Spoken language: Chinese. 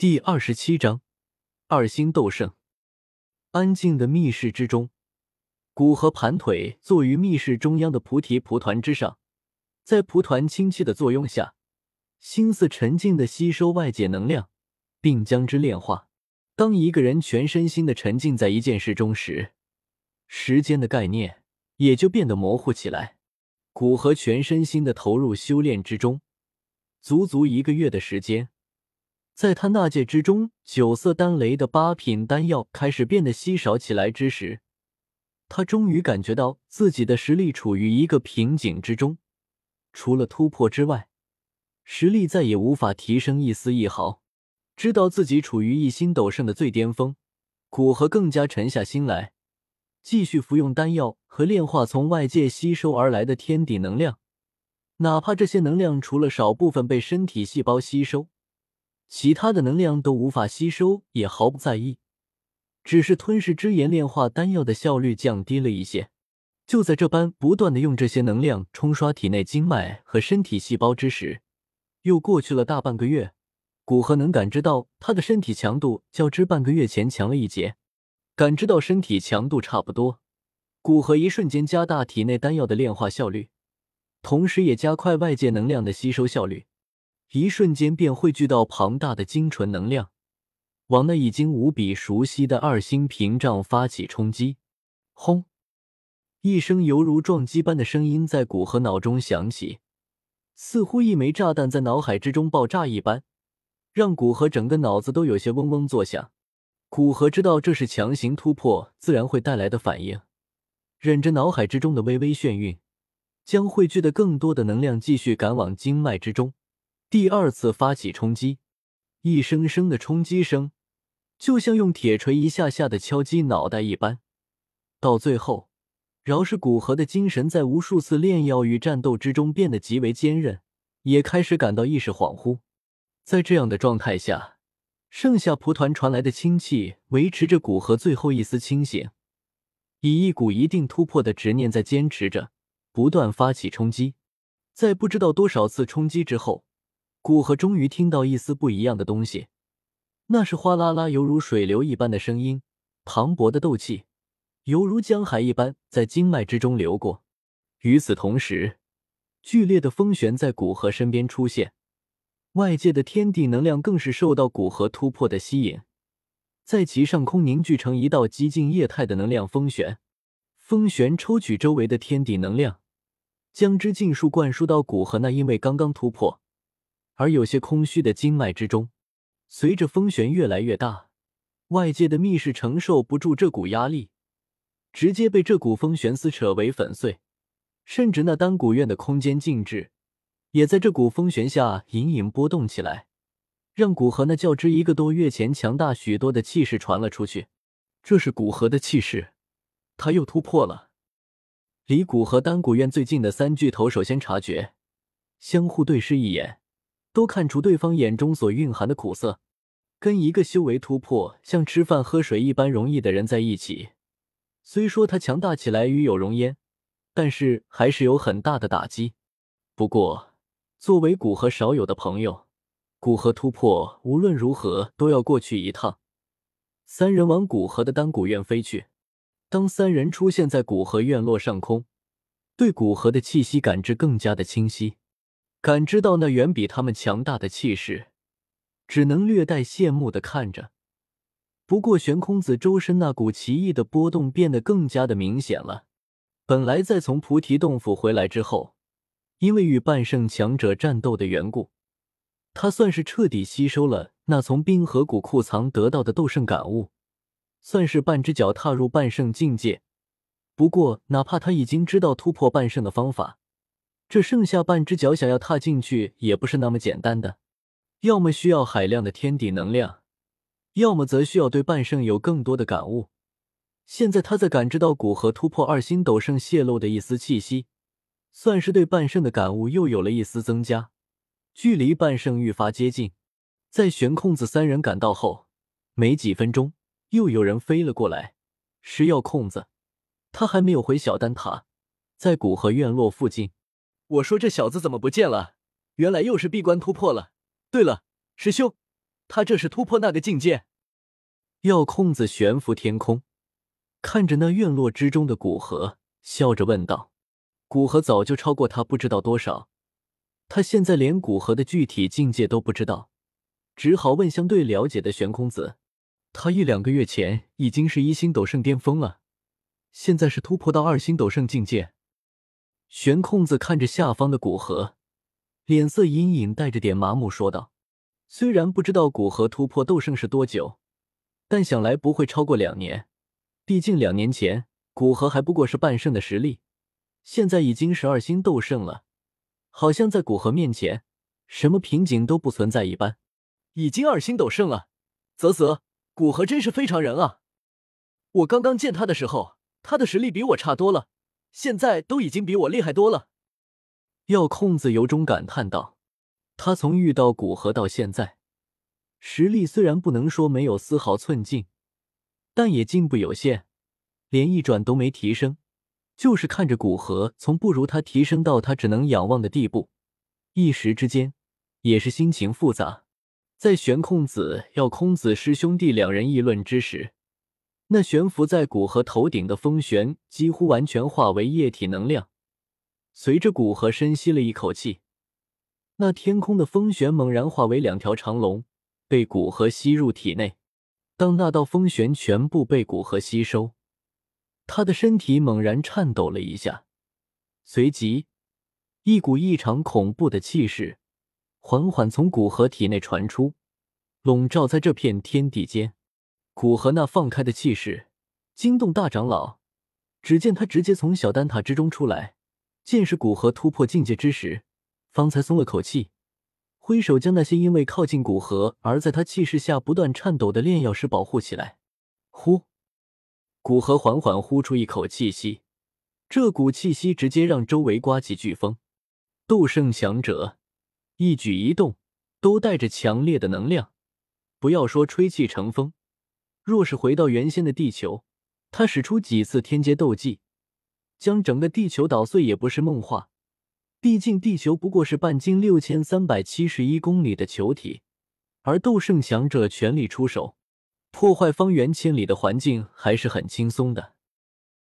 第二十七章二星斗圣。安静的密室之中，古河盘腿坐于密室中央的菩提蒲团之上，在蒲团清气的作用下，心思沉静的吸收外界能量，并将之炼化。当一个人全身心的沉浸在一件事中时，时间的概念也就变得模糊起来。古河全身心的投入修炼之中，足足一个月的时间。在他纳戒之中，九色丹雷的八品丹药开始变得稀少起来之时，他终于感觉到自己的实力处于一个瓶颈之中，除了突破之外，实力再也无法提升一丝一毫。知道自己处于一心斗圣的最巅峰，古河更加沉下心来，继续服用丹药和炼化从外界吸收而来的天地能量，哪怕这些能量除了少部分被身体细胞吸收。其他的能量都无法吸收，也毫不在意，只是吞噬之炎炼化丹药的效率降低了一些。就在这般不断的用这些能量冲刷体内经脉和身体细胞之时，又过去了大半个月。古河能感知到他的身体强度较之半个月前强了一截，感知到身体强度差不多，古河一瞬间加大体内丹药的炼化效率，同时也加快外界能量的吸收效率。一瞬间便汇聚到庞大的精纯能量，往那已经无比熟悉的二星屏障发起冲击。轰！一声犹如撞击般的声音在古河脑中响起，似乎一枚炸弹在脑海之中爆炸一般，让古河整个脑子都有些嗡嗡作响。古河知道这是强行突破自然会带来的反应，忍着脑海之中的微微眩晕，将汇聚的更多的能量继续赶往经脉之中。第二次发起冲击，一声声的冲击声，就像用铁锤一下下的敲击脑袋一般。到最后，饶是古河的精神在无数次炼药与战斗之中变得极为坚韧，也开始感到意识恍惚。在这样的状态下，剩下蒲团传来的清气维持着古河最后一丝清醒，以一股一定突破的执念在坚持着，不断发起冲击。在不知道多少次冲击之后。古河终于听到一丝不一样的东西，那是哗啦啦犹如水流一般的声音，磅礴的斗气犹如江海一般在经脉之中流过。与此同时，剧烈的风旋在古河身边出现，外界的天地能量更是受到古河突破的吸引，在其上空凝聚成一道极尽液态的能量风旋。风旋抽取周围的天地能量，将之尽数灌输到古河那因为刚刚突破。而有些空虚的经脉之中，随着风旋越来越大，外界的密室承受不住这股压力，直接被这股风旋撕扯为粉碎。甚至那丹古院的空间静止，也在这股风旋下隐隐波动起来，让古河那较之一个多月前强大许多的气势传了出去。这是古河的气势，他又突破了。离古河丹古院最近的三巨头首先察觉，相互对视一眼。都看出对方眼中所蕴含的苦涩，跟一个修为突破像吃饭喝水一般容易的人在一起，虽说他强大起来与有容焉，但是还是有很大的打击。不过，作为古河少有的朋友，古河突破无论如何都要过去一趟。三人往古河的丹古院飞去。当三人出现在古河院落上空，对古河的气息感知更加的清晰。感知到那远比他们强大的气势，只能略带羡慕的看着。不过悬空子周身那股奇异的波动变得更加的明显了。本来在从菩提洞府回来之后，因为与半圣强者战斗的缘故，他算是彻底吸收了那从冰河谷库藏得到的斗圣感悟，算是半只脚踏入半圣境界。不过，哪怕他已经知道突破半圣的方法。这剩下半只脚，想要踏进去也不是那么简单的，要么需要海量的天地能量，要么则需要对半圣有更多的感悟。现在他在感知到古河突破二星斗圣泄露的一丝气息，算是对半圣的感悟又有了一丝增加，距离半圣愈发接近。在悬空子三人赶到后，没几分钟，又有人飞了过来。石药空子，他还没有回小丹塔，在古河院落附近。我说这小子怎么不见了？原来又是闭关突破了。对了，师兄，他这是突破那个境界？药空子悬浮天空，看着那院落之中的古河，笑着问道：“古河早就超过他不知道多少，他现在连古河的具体境界都不知道，只好问相对了解的玄空子。他一两个月前已经是一星斗圣巅峰了，现在是突破到二星斗圣境界。”玄空子看着下方的古河，脸色隐隐带着点麻木，说道：“虽然不知道古河突破斗圣是多久。”但想来不会超过两年，毕竟两年前古河还不过是半圣的实力，现在已经是二星斗圣了，好像在古河面前，什么瓶颈都不存在一般。已经二星斗圣了，啧啧，古河真是非常人啊！我刚刚见他的时候，他的实力比我差多了，现在都已经比我厉害多了。药空子由衷感叹道：“他从遇到古河到现在。”实力虽然不能说没有丝毫寸进，但也进步有限，连一转都没提升。就是看着古河从不如他提升到他只能仰望的地步，一时之间也是心情复杂。在玄空子、药空子师兄弟两人议论之时，那悬浮在古河头顶的风旋几乎完全化为液体能量。随着古河深吸了一口气，那天空的风旋猛然化为两条长龙。被古河吸入体内，当那道风旋全部被古河吸收，他的身体猛然颤抖了一下，随即一股异常恐怖的气势缓缓从古河体内传出，笼罩在这片天地间。古河那放开的气势惊动大长老，只见他直接从小丹塔之中出来，见是古河突破境界之时，方才松了口气。挥手将那些因为靠近古河而在他气势下不断颤抖的炼药师保护起来。呼，古河缓缓呼出一口气息，这股气息直接让周围刮起飓风。斗圣强者一举一动都带着强烈的能量，不要说吹气成风，若是回到原先的地球，他使出几次天阶斗技，将整个地球捣碎也不是梦话。毕竟地球不过是半径六千三百七十一公里的球体，而斗圣强者全力出手，破坏方圆千里的环境还是很轻松的。